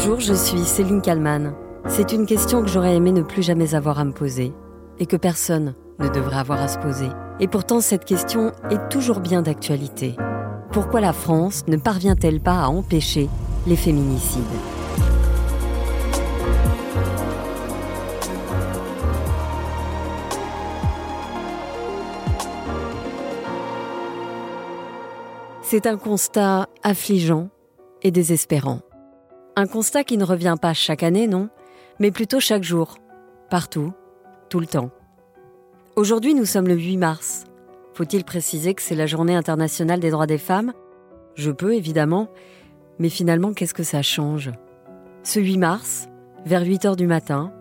Bonjour, je suis Céline Kalman. C'est une question que j'aurais aimé ne plus jamais avoir à me poser et que personne ne devrait avoir à se poser. Et pourtant, cette question est toujours bien d'actualité. Pourquoi la France ne parvient-elle pas à empêcher les féminicides? C'est un constat affligeant et désespérant. Un constat qui ne revient pas chaque année, non, mais plutôt chaque jour, partout, tout le temps. Aujourd'hui, nous sommes le 8 mars. Faut-il préciser que c'est la journée internationale des droits des femmes? Je peux, évidemment, mais finalement, qu'est-ce que ça change? Ce 8 mars, vers 8 heures du matin,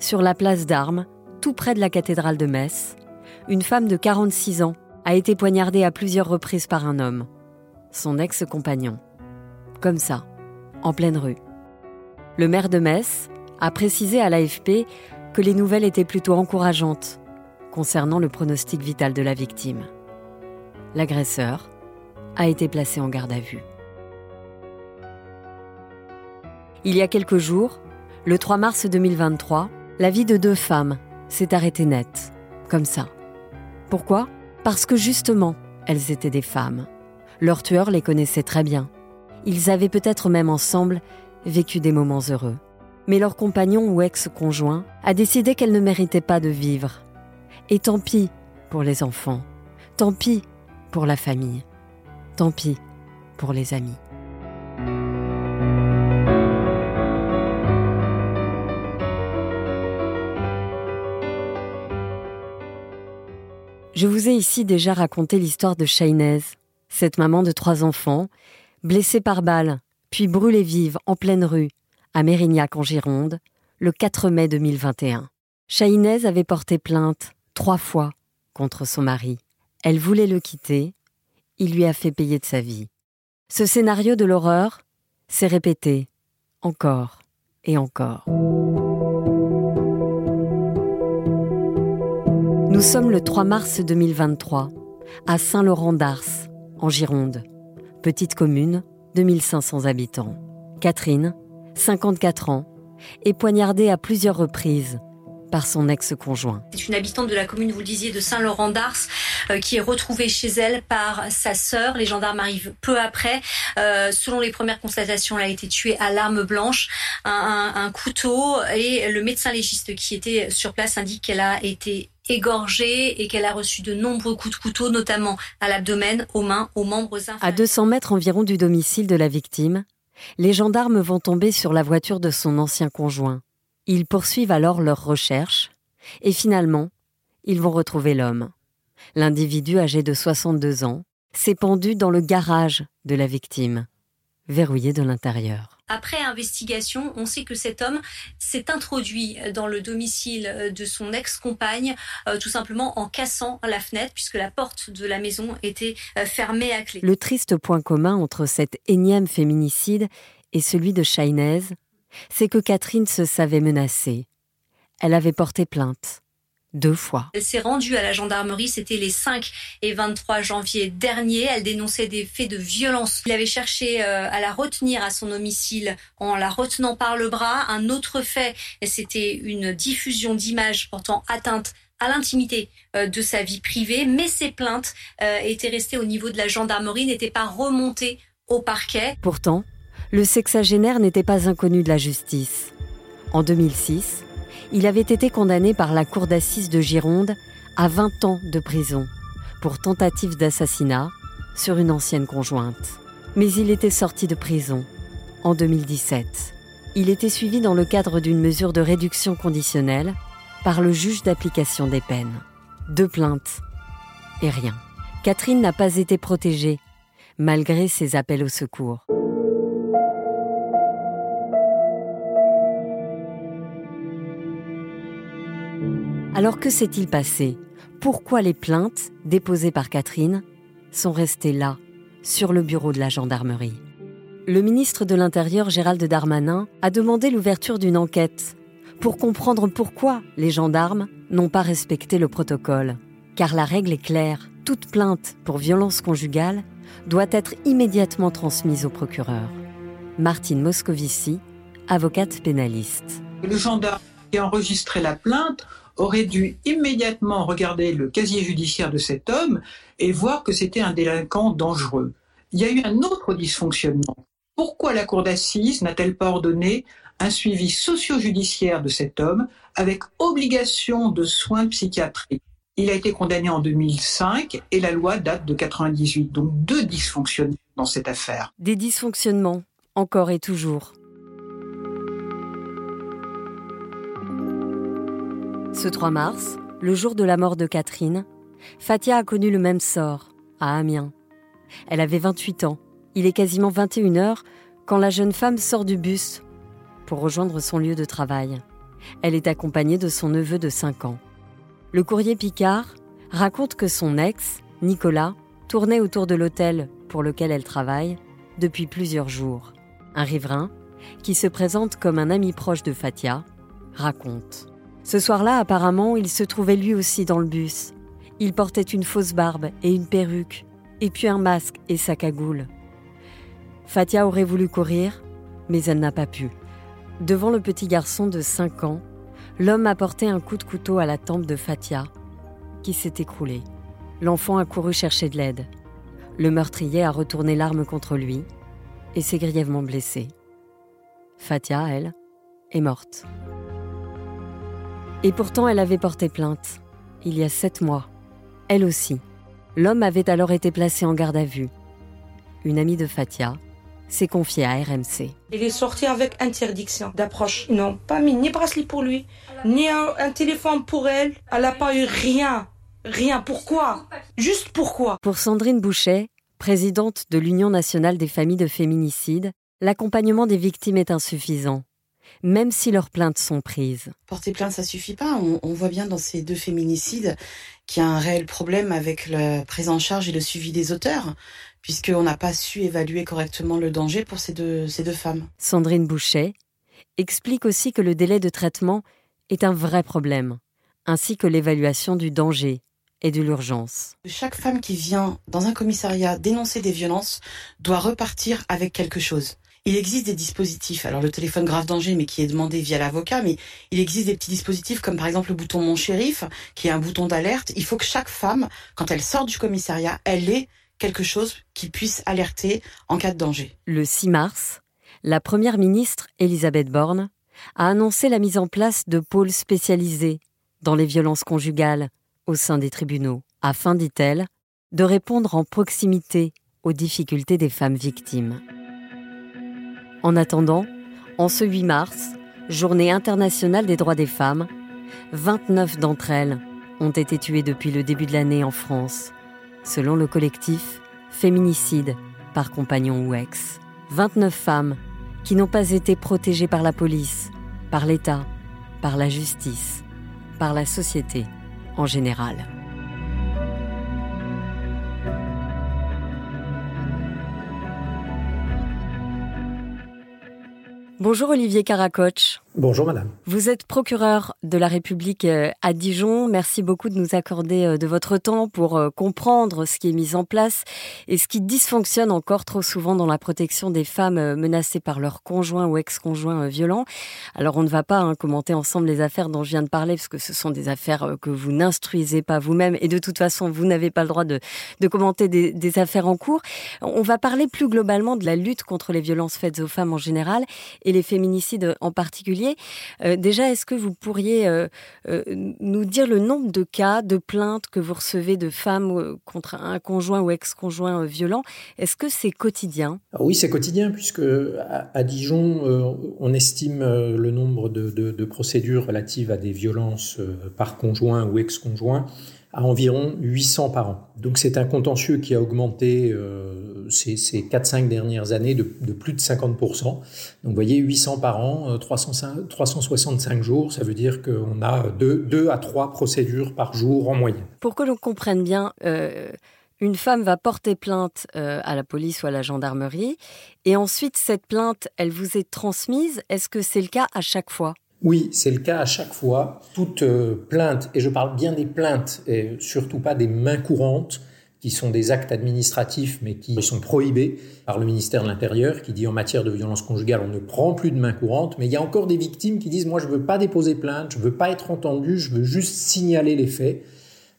sur la place d'Armes, tout près de la cathédrale de Metz, une femme de 46 ans a été poignardée à plusieurs reprises par un homme, son ex-compagnon. Comme ça, en pleine rue. Le maire de Metz a précisé à l'AFP que les nouvelles étaient plutôt encourageantes concernant le pronostic vital de la victime. L'agresseur a été placé en garde à vue. Il y a quelques jours, le 3 mars 2023, la vie de deux femmes s'est arrêtée nette, comme ça. Pourquoi? Parce que justement, elles étaient des femmes. Leur tueur les connaissait très bien. Ils avaient peut-être même ensemble vécu des moments heureux. Mais leur compagnon ou ex-conjoint a décidé qu'elle ne méritait pas de vivre. Et tant pis pour les enfants, tant pis pour la famille, tant pis pour les amis. Je vous ai ici déjà raconté l'histoire de Shainez, cette maman de trois enfants, blessée par balle puis brûlée vive en pleine rue, à Mérignac en Gironde, le 4 mai 2021. Chahinez avait porté plainte trois fois contre son mari. Elle voulait le quitter, il lui a fait payer de sa vie. Ce scénario de l'horreur s'est répété encore et encore. Nous sommes le 3 mars 2023, à Saint-Laurent-d'Ars, en Gironde, petite commune 2500 habitants. Catherine, 54 ans, est poignardée à plusieurs reprises par son ex-conjoint. C'est une habitante de la commune, vous le disiez, de Saint-Laurent d'Ars, euh, qui est retrouvée chez elle par sa sœur. Les gendarmes arrivent peu après. Euh, selon les premières constatations, elle a été tuée à l'arme blanche, un, un, couteau, et le médecin légiste qui était sur place indique qu'elle a été égorgée et qu'elle a reçu de nombreux coups de couteau, notamment à l'abdomen, aux mains, aux membres inférieurs. À 200 mètres environ du domicile de la victime, les gendarmes vont tomber sur la voiture de son ancien conjoint. Ils poursuivent alors leurs recherches et finalement, ils vont retrouver l'homme. L'individu âgé de 62 ans s'est pendu dans le garage de la victime, verrouillé de l'intérieur. Après investigation, on sait que cet homme s'est introduit dans le domicile de son ex-compagne euh, tout simplement en cassant la fenêtre puisque la porte de la maison était euh, fermée à clé. Le triste point commun entre cet énième féminicide et celui de Chahinez, c'est que Catherine se savait menacée. Elle avait porté plainte deux fois. Elle s'est rendue à la gendarmerie, c'était les 5 et 23 janvier dernier. Elle dénonçait des faits de violence. Il avait cherché euh, à la retenir à son domicile en la retenant par le bras. Un autre fait, c'était une diffusion d'images portant atteinte à l'intimité euh, de sa vie privée, mais ces plaintes euh, étaient restées au niveau de la gendarmerie, n'étaient pas remontées au parquet. Pourtant, le sexagénaire n'était pas inconnu de la justice. En 2006, il avait été condamné par la cour d'assises de Gironde à 20 ans de prison pour tentative d'assassinat sur une ancienne conjointe. Mais il était sorti de prison en 2017. Il était suivi dans le cadre d'une mesure de réduction conditionnelle par le juge d'application des peines. Deux plaintes et rien. Catherine n'a pas été protégée malgré ses appels au secours. Alors que s'est-il passé? Pourquoi les plaintes déposées par Catherine sont restées là, sur le bureau de la gendarmerie? Le ministre de l'Intérieur Gérald Darmanin a demandé l'ouverture d'une enquête pour comprendre pourquoi les gendarmes n'ont pas respecté le protocole. Car la règle est claire, toute plainte pour violence conjugale doit être immédiatement transmise au procureur. Martine Moscovici avocate pénaliste. Enregistré la plainte aurait dû immédiatement regarder le casier judiciaire de cet homme et voir que c'était un délinquant dangereux. Il y a eu un autre dysfonctionnement. Pourquoi la cour d'assises n'a-t-elle pas ordonné un suivi socio-judiciaire de cet homme avec obligation de soins psychiatriques? Il a été condamné en 2005 et la loi date de 98. Donc deux dysfonctionnements dans cette affaire. Des dysfonctionnements, encore et toujours. Ce 3 mars, le jour de la mort de Catherine, Fatia a connu le même sort, à Amiens. Elle avait 28 ans. Il est quasiment 21 heures quand la jeune femme sort du bus pour rejoindre son lieu de travail. Elle est accompagnée de son neveu de 5 ans. Le courrier Picard raconte que son ex, Nicolas, tournait autour de l'hôtel pour lequel elle travaille depuis plusieurs jours. Un riverain, qui se présente comme un ami proche de Fatia, raconte. Ce soir-là, apparemment, il se trouvait lui aussi dans le bus. Il portait une fausse barbe et une perruque, et puis un masque et sa cagoule. Fatia aurait voulu courir, mais elle n'a pas pu. Devant le petit garçon de 5 ans, l'homme a porté un coup de couteau à la tempe de Fatia, qui s'est écroulée. L'enfant a couru chercher de l'aide. Le meurtrier a retourné l'arme contre lui et s'est grièvement blessé. Fatia, elle, est morte. Et pourtant, elle avait porté plainte, il y a sept mois. Elle aussi. L'homme avait alors été placé en garde à vue. Une amie de Fatia s'est confiée à RMC. Il est sorti avec interdiction d'approche. Ils n'ont pas mis ni bracelet pour lui, ni un, téléphone pour elle. Elle n'a pas eu rien. Rien. Pourquoi? Juste pourquoi? Pour Sandrine Boucher, présidente de l'Union nationale des familles de féminicides, l'accompagnement des victimes est insuffisant même si leurs plaintes sont prises. Porter plainte, ça suffit pas. On, voit bien dans ces deux féminicides qu'il y a un réel problème avec la prise en charge et le suivi des auteurs, puisqu'on n'a pas su évaluer correctement le danger pour ces deux, ces deux femmes. Sandrine Boucher explique aussi que le délai de traitement est un vrai problème, ainsi que l'évaluation du danger et de l'urgence. Chaque femme qui vient dans un commissariat dénoncer des violences doit repartir avec quelque chose. Il existe des dispositifs, alors le téléphone grave danger, mais qui est demandé via l'avocat, mais il existe des petits dispositifs comme par exemple le bouton Mon shérif, qui est un bouton d'alerte. Il faut que chaque femme, quand elle sort du commissariat, elle ait quelque chose qui puisse alerter en cas de danger. Le 6 mars, la première ministre, Elisabeth Borne, a annoncé la mise en place de pôles spécialisés dans les violences conjugales au sein des tribunaux, afin, dit-elle, de répondre en proximité aux difficultés des femmes victimes. En attendant, en ce 8 mars, journée internationale des droits des femmes, 29 d'entre elles ont été tuées depuis le début de l'année en France, selon le collectif Féminicide par compagnon ou ex. 29 femmes qui n'ont pas été protégées par la police, par l'État, par la justice, par la société en général. Bonjour Olivier Caracoche. Bonjour madame. Vous êtes procureur de la République euh, à Dijon. Merci beaucoup de nous accorder euh, de votre temps pour euh, comprendre ce qui est mis en place et ce qui dysfonctionne encore trop souvent dans la protection des femmes menacées par leur conjoint ou ex-conjoint violent. Alors on ne va pas hein, commenter ensemble les affaires dont je viens de parler parce que ce sont des affaires que vous n'instruisez pas vous-même et de toute façon vous n'avez pas le droit de, commenter des affaires en cours. On va parler plus globalement de la lutte contre les violences faites aux femmes en général et les féminicides en particulier. Euh, déjà, est-ce que vous pourriez euh, euh, nous dire le nombre de cas de plaintes que vous recevez de femmes contre un conjoint ou ex-conjoint violent? Est-ce que c'est quotidien? Oui, c'est quotidien, puisque à, Dijon, on estime le nombre de, procédures relatives à des violences par conjoint ou ex-conjoint à environ 800 par an. Donc c'est un contentieux qui a augmenté euh, ces, ces 4-5 dernières années de, plus de 50%. Donc vous voyez, 800 par an, 365 euh, jours, ça veut dire qu'on a 2, à 3 procédures par jour en moyenne. Pour que l'on comprenne bien, euh, une femme va porter plainte à la police ou à la gendarmerie, et ensuite cette plainte, elle vous est transmise. Est-ce que c'est le cas à chaque fois? Oui, c'est le cas à chaque fois. Toute euh, plainte, et je parle bien des plaintes, et surtout pas des mains courantes, qui sont des actes administratifs mais qui sont prohibés par le ministère de l'Intérieur qui dit en matière de violence conjugale on ne prend plus de main courante mais il y a encore des victimes qui disent moi je veux pas déposer plainte, je veux pas être entendu, je veux juste signaler les faits.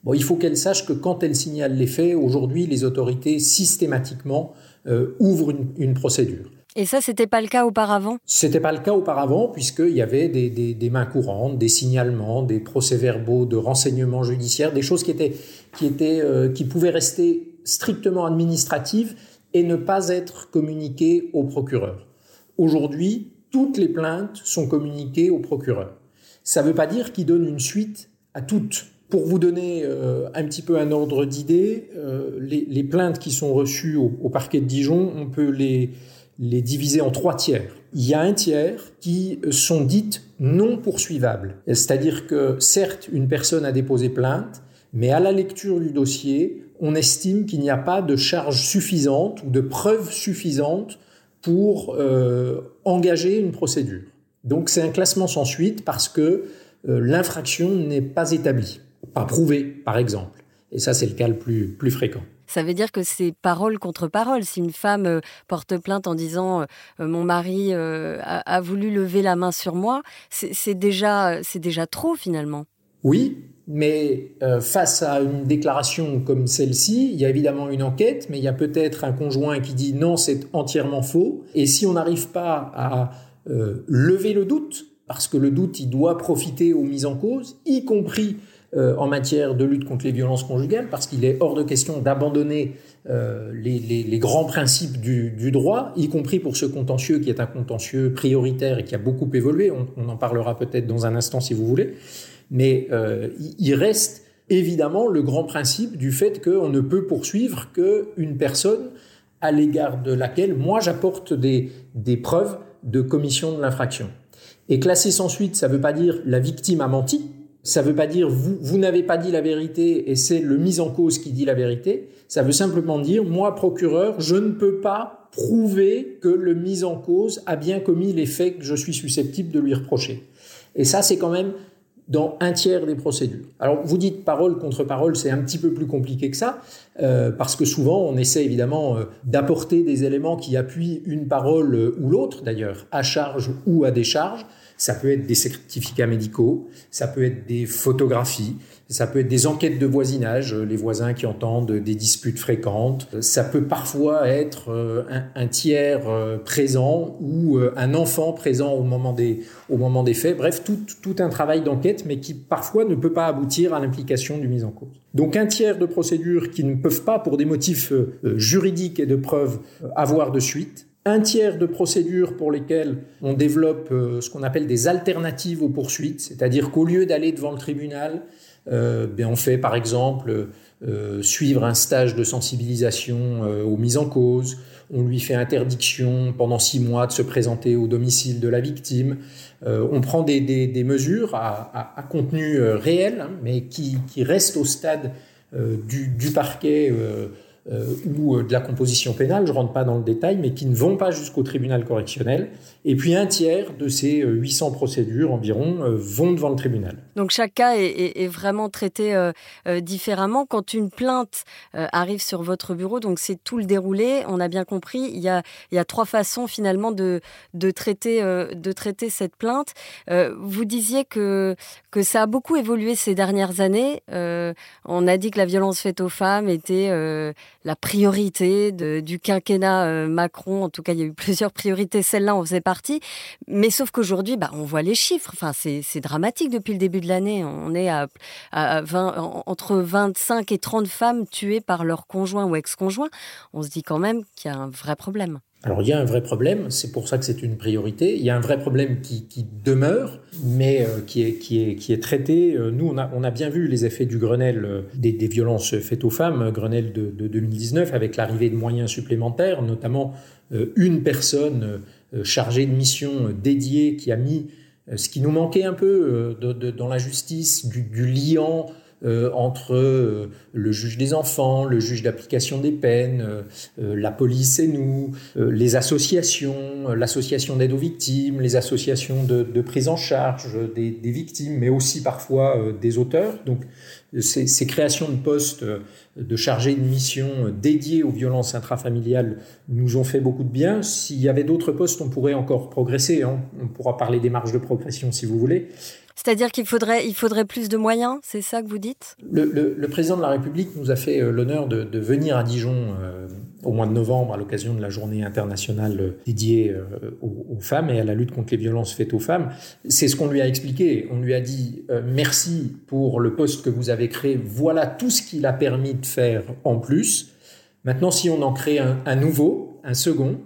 Bon, il faut qu'elles sachent que quand elles signalent les faits, aujourd'hui les autorités systématiquement euh, ouvrent une procédure. Et ça, c'était pas le cas auparavant? C'était pas le cas auparavant, puisqu'il y avait des, mains courantes, des signalements, des procès-verbaux de renseignements judiciaires, des choses qui, étaient, qui, étaient, euh, qui pouvaient rester strictement administratives et ne pas être communiquées au procureur. Aujourd'hui, toutes les plaintes sont communiquées au procureur. Ça ne veut pas dire qu'il donne une suite à toutes. Pour vous donner euh, un petit peu un ordre d'idée, euh, les, plaintes qui sont reçues au parquet de Dijon, on peut les les diviser en trois tiers. Il y a un tiers qui sont dites non poursuivables. C'est-à-dire que certes, une personne a déposé plainte, mais à la lecture du dossier, on estime qu'il n'y a pas de charge suffisante ou de preuves suffisantes pour euh, engager une procédure. Donc c'est un classement sans suite parce que euh, l'infraction n'est pas établie, pas prouvée par exemple. Et ça c'est le cas le plus fréquent. Ça veut dire que c'est parole contre parole. Si une femme euh, porte plainte en disant euh, mon mari euh, a, voulu lever la main sur moi, c'est déjà, déjà trop finalement. Oui, mais euh, face à une déclaration comme celle-ci, il y a évidemment une enquête, mais il y a peut-être un conjoint qui dit non, c'est entièrement faux. Et si on n'arrive pas à euh, lever le doute, parce que le doute, il doit profiter aux mises en cause, y compris euh, en matière de lutte contre les violences conjugales, parce qu'il est hors de question d'abandonner euh, les, grands principes du, droit, y compris pour ce contentieux qui est un contentieux prioritaire et qui a beaucoup évolué. On, on en parlera peut-être dans un instant si vous voulez. Mais euh, il reste évidemment le grand principe du fait qu'on ne peut poursuivre qu'une personne à l'égard de laquelle moi j'apporte des, des preuves de commission de l'infraction. Et classer sans suite, ça ne veut pas dire la victime a menti, ça ne veut pas dire vous, vous n'avez pas dit la vérité et c'est le mis en cause qui dit la vérité. Ça veut simplement dire moi, procureur, je ne peux pas prouver que le mis en cause a bien commis les faits que je suis susceptible de lui reprocher. Et ça, c'est quand même dans un tiers des procédures. Alors vous dites parole contre parole, c'est un petit peu plus compliqué que ça, euh, parce que souvent on essaie évidemment euh, d'apporter des éléments qui appuient une parole euh, ou l'autre, d'ailleurs, à charge ou à décharge. Ça peut être des certificats médicaux, ça peut être des photographies, ça peut être des enquêtes de voisinage, les voisins qui entendent des disputes fréquentes. Ça peut parfois être un, un tiers présent ou un enfant présent au moment des, au moment des faits. Bref, tout, tout un travail d'enquête, mais qui parfois ne peut pas aboutir à l'implication du mis en cause. Donc un tiers de procédures qui ne peuvent pas, pour des motifs juridiques et de preuves, avoir de suite un tiers de procédures pour lesquelles on développe euh, ce qu'on appelle des alternatives aux poursuites, c'est-à-dire qu'au lieu d'aller devant le tribunal, euh, bien on fait par exemple euh, suivre un stage de sensibilisation aux mises en cause, on lui fait interdiction pendant six mois de se présenter au domicile de la victime, on prend des, mesures à, contenu réel, hein, mais qui, restent au stade du, parquet euh, ou de la composition pénale, je ne rentre pas dans le détail, mais qui ne vont pas jusqu'au tribunal correctionnel. Et puis un tiers de ces 800 procédures environ euh, vont devant le tribunal. Donc chaque cas est, vraiment traité euh, euh, différemment. Quand une plainte euh, arrive sur votre bureau, donc c'est tout le déroulé, on a bien compris, il y a, il y a trois façons finalement de, de, traiter, de traiter cette plainte. Vous disiez que, que ça a beaucoup évolué ces dernières années. On a dit que la violence faite aux femmes était la priorité du quinquennat Macron. En tout cas, il y a eu plusieurs priorités. Celle-là en faisait partie. Mais sauf qu'aujourd'hui, bah, on voit les chiffres. Enfin, c'est dramatique depuis le début l'année. On est à, à 20, entre 25 et 30 femmes tuées par leur conjoint ou ex-conjoint. On se dit quand même qu'il y a un vrai problème. Alors il y a un vrai problème, c'est pour ça que c'est une priorité. Il y a un vrai problème qui, demeure, mais euh, qui, est, traité. Euh, nous, on a, bien vu les effets du Grenelle euh, des, violences faites aux femmes, Grenelle de, de 2019, avec l'arrivée de moyens supplémentaires, notamment une personne chargée de mission dédiée qui a mis ce qui nous manquait un peu de, dans la justice, du, du liant euh, entre euh, le juge des enfants, le juge d'application des peines, euh, la police et nous, les associations, l'association d'aide aux victimes, les associations de, prise en charge des, des, victimes, mais aussi parfois des auteurs. Donc ces, ces, créations de postes de chargés de mission dédiés aux violences intrafamiliales nous ont fait beaucoup de bien. S'il y avait d'autres postes, on pourrait encore progresser. Hein. On pourra parler des marges de progression si vous voulez. C'est-à-dire qu'il faudrait, il faudrait plus de moyens, c'est ça que vous dites? Le, président de la République nous a fait euh, l'honneur de, venir à Dijon euh, au mois de novembre à l'occasion de la journée internationale euh, dédiée aux, femmes et à la lutte contre les violences faites aux femmes. C'est ce qu'on lui a expliqué. On lui a dit merci pour le poste que vous avez créé. Voilà tout ce qu'il a permis de faire en plus. Maintenant, si on en crée un, nouveau, un second,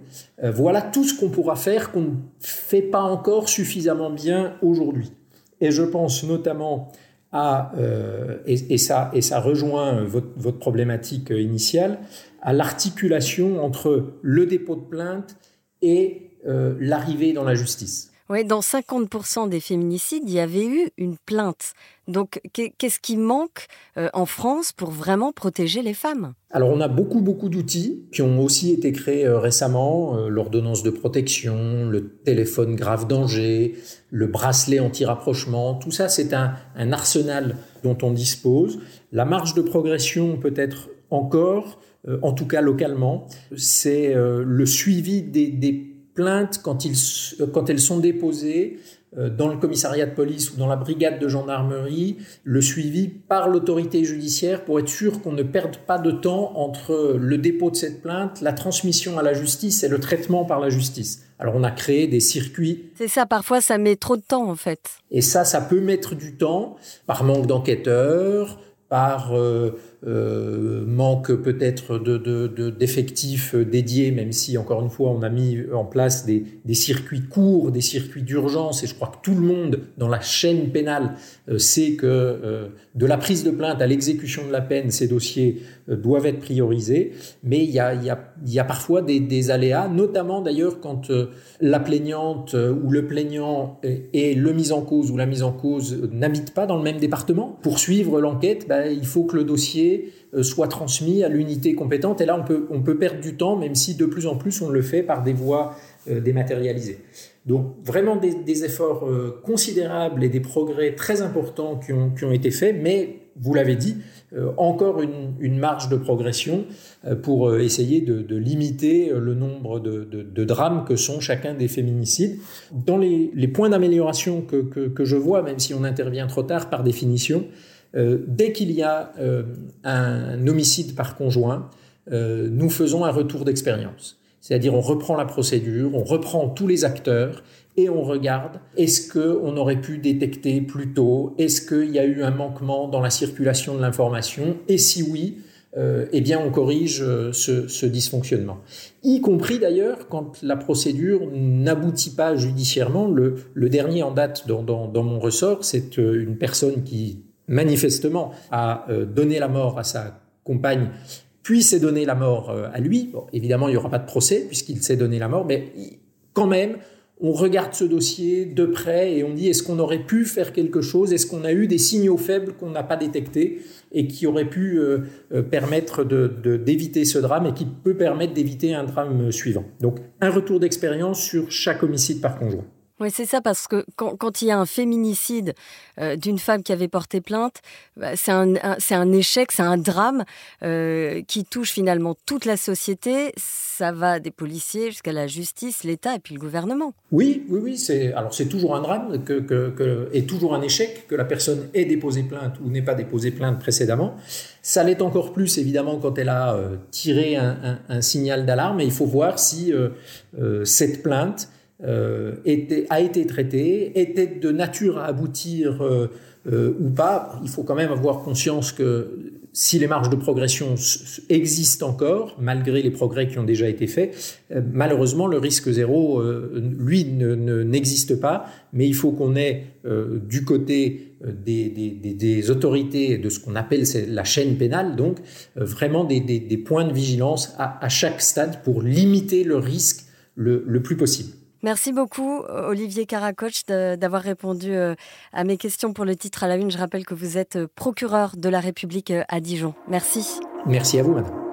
voilà tout ce qu'on pourra faire qu'on ne fait pas encore suffisamment bien aujourd'hui. Et je pense notamment à, euh, et, ça, et ça rejoint votre, problématique initiale, à l'articulation entre le dépôt de plainte et euh, l'arrivée dans la justice. Oui, dans 50% des féminicides, il y avait eu une plainte. Donc, qu'est-ce qui manque euh, en France pour vraiment protéger les femmes? Alors, on a beaucoup, beaucoup d'outils qui ont aussi été créés euh, récemment. Euh, l'ordonnance de protection, le téléphone grave danger, le bracelet anti-rapprochement. Tout ça, c'est un, arsenal dont on dispose. La marge de progression peut être encore, en tout cas localement, c'est le suivi des, des plaintes, quand, ils, quand elles sont déposées euh, dans le commissariat de police ou dans la brigade de gendarmerie, le suivi par l'autorité judiciaire pour être sûr qu'on ne perde pas de temps entre le dépôt de cette plainte, la transmission à la justice et le traitement par la justice. Alors on a créé des circuits. C'est ça, parfois ça met trop de temps en fait. Et ça, ça peut mettre du temps par manque d'enquêteurs, par euh, euh, manque peut-être d'effectifs de, dédiés, même si, encore une fois, on a mis en place des, circuits courts, des circuits d'urgence, et je crois que tout le monde dans la chaîne pénale euh, sait que de la prise de plainte à l'exécution de la peine, ces dossiers doivent être priorisés, mais il y a, parfois des, aléas, notamment d'ailleurs quand la plaignante ou le plaignant et le mis en cause ou la mise en cause n'habitent pas dans le même département. Pour suivre l'enquête, bah, il faut que le dossier euh, soit transmis à l'unité compétente. Et là, on peut, perdre du temps, même si de plus en plus on le fait par des voies euh, dématérialisées. Donc vraiment des, efforts euh, considérables et des progrès très importants qui ont été faits, mais vous l'avez dit, encore une, marge de progression pour essayer de, limiter le nombre de, drames que sont chacun des féminicides. Dans les, points d'amélioration que, je vois, même si on intervient trop tard par définition, euh, dès qu'il y a euh, un homicide par conjoint, euh, nous faisons un retour d'expérience. C'est-à-dire on reprend la procédure, on reprend tous les acteurs et on regarde est-ce qu'on aurait pu détecter plus tôt, est-ce qu'il y a eu un manquement dans la circulation de l'information? Et si oui, eh bien on corrige ce, dysfonctionnement. Y compris d'ailleurs quand la procédure n'aboutit pas judiciairement. Le, dernier en date dans, dans mon ressort, c'est une personne qui manifestement a euh, donné la mort à sa compagne, puis s'est donné la mort euh, à lui. évidemment, il n'y aura pas de procès puisqu'il s'est donné la mort, mais quand même, on regarde ce dossier de près et on dit est-ce qu'on aurait pu faire quelque chose? Est-ce qu'on a eu des signaux faibles qu'on n'a pas détectés et qui auraient pu euh, permettre d'éviter ce drame et qui peut permettre d'éviter un drame suivant? Donc un retour d'expérience sur chaque homicide par conjoint. Oui, c'est ça, parce que quand, il y a un féminicide euh, d'une femme qui avait porté plainte, bah, c'est un, un, échec, c'est un drame euh, qui touche finalement toute la société. Ça va des policiers jusqu'à la justice, l'État et puis le gouvernement. Oui, oui, oui. Alors c'est toujours un drame que, que, et toujours un échec que la personne ait déposé plainte ou n'ait pas déposé plainte précédemment. Ça l'est encore plus évidemment quand elle a euh, tiré un, un, signal d'alarme et il faut voir si cette plainte euh, était, a été traité, était de nature à aboutir euh, euh, ou pas. Il faut quand même avoir conscience que si les marges de progression existent encore, malgré les progrès qui ont déjà été faits, malheureusement, le risque zéro, lui, n'existe pas, mais il faut qu'on ait du côté des, des, des, autorités de ce qu'on appelle la chaîne pénale, donc vraiment des, points de vigilance à, à, chaque stade pour limiter le risque le, le plus possible. Merci beaucoup, Olivier Caracoche, d'avoir répondu euh, à mes questions pour le titre à la une. Je rappelle que vous êtes euh, procureur de la République euh, à Dijon. Merci. Merci à vous, madame.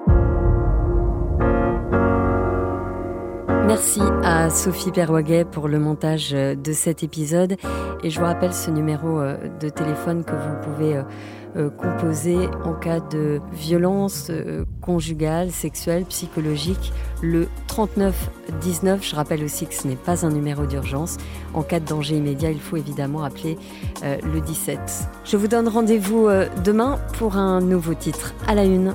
Merci à Sophie Perwaguet pour le montage de cet épisode. Et je vous rappelle ce numéro de téléphone que vous pouvez euh, composé en cas de violence euh, conjugale, sexuelle, psychologique. Le 3919, je rappelle aussi que ce n'est pas un numéro d'urgence. En cas de danger immédiat, il faut évidemment appeler euh, le 17. Je vous donne rendez-vous demain pour un nouveau titre à la une.